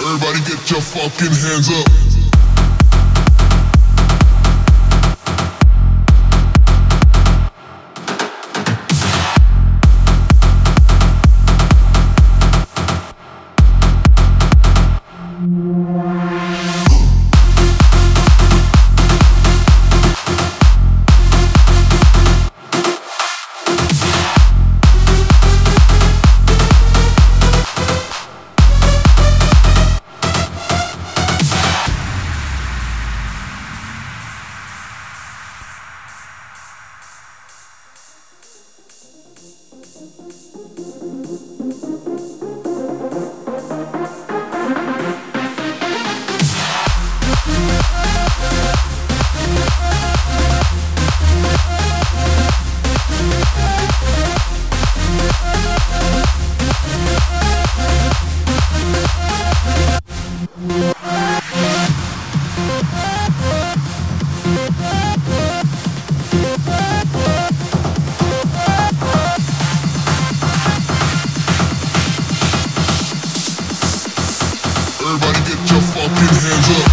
Everybody get your fucking hands up. represent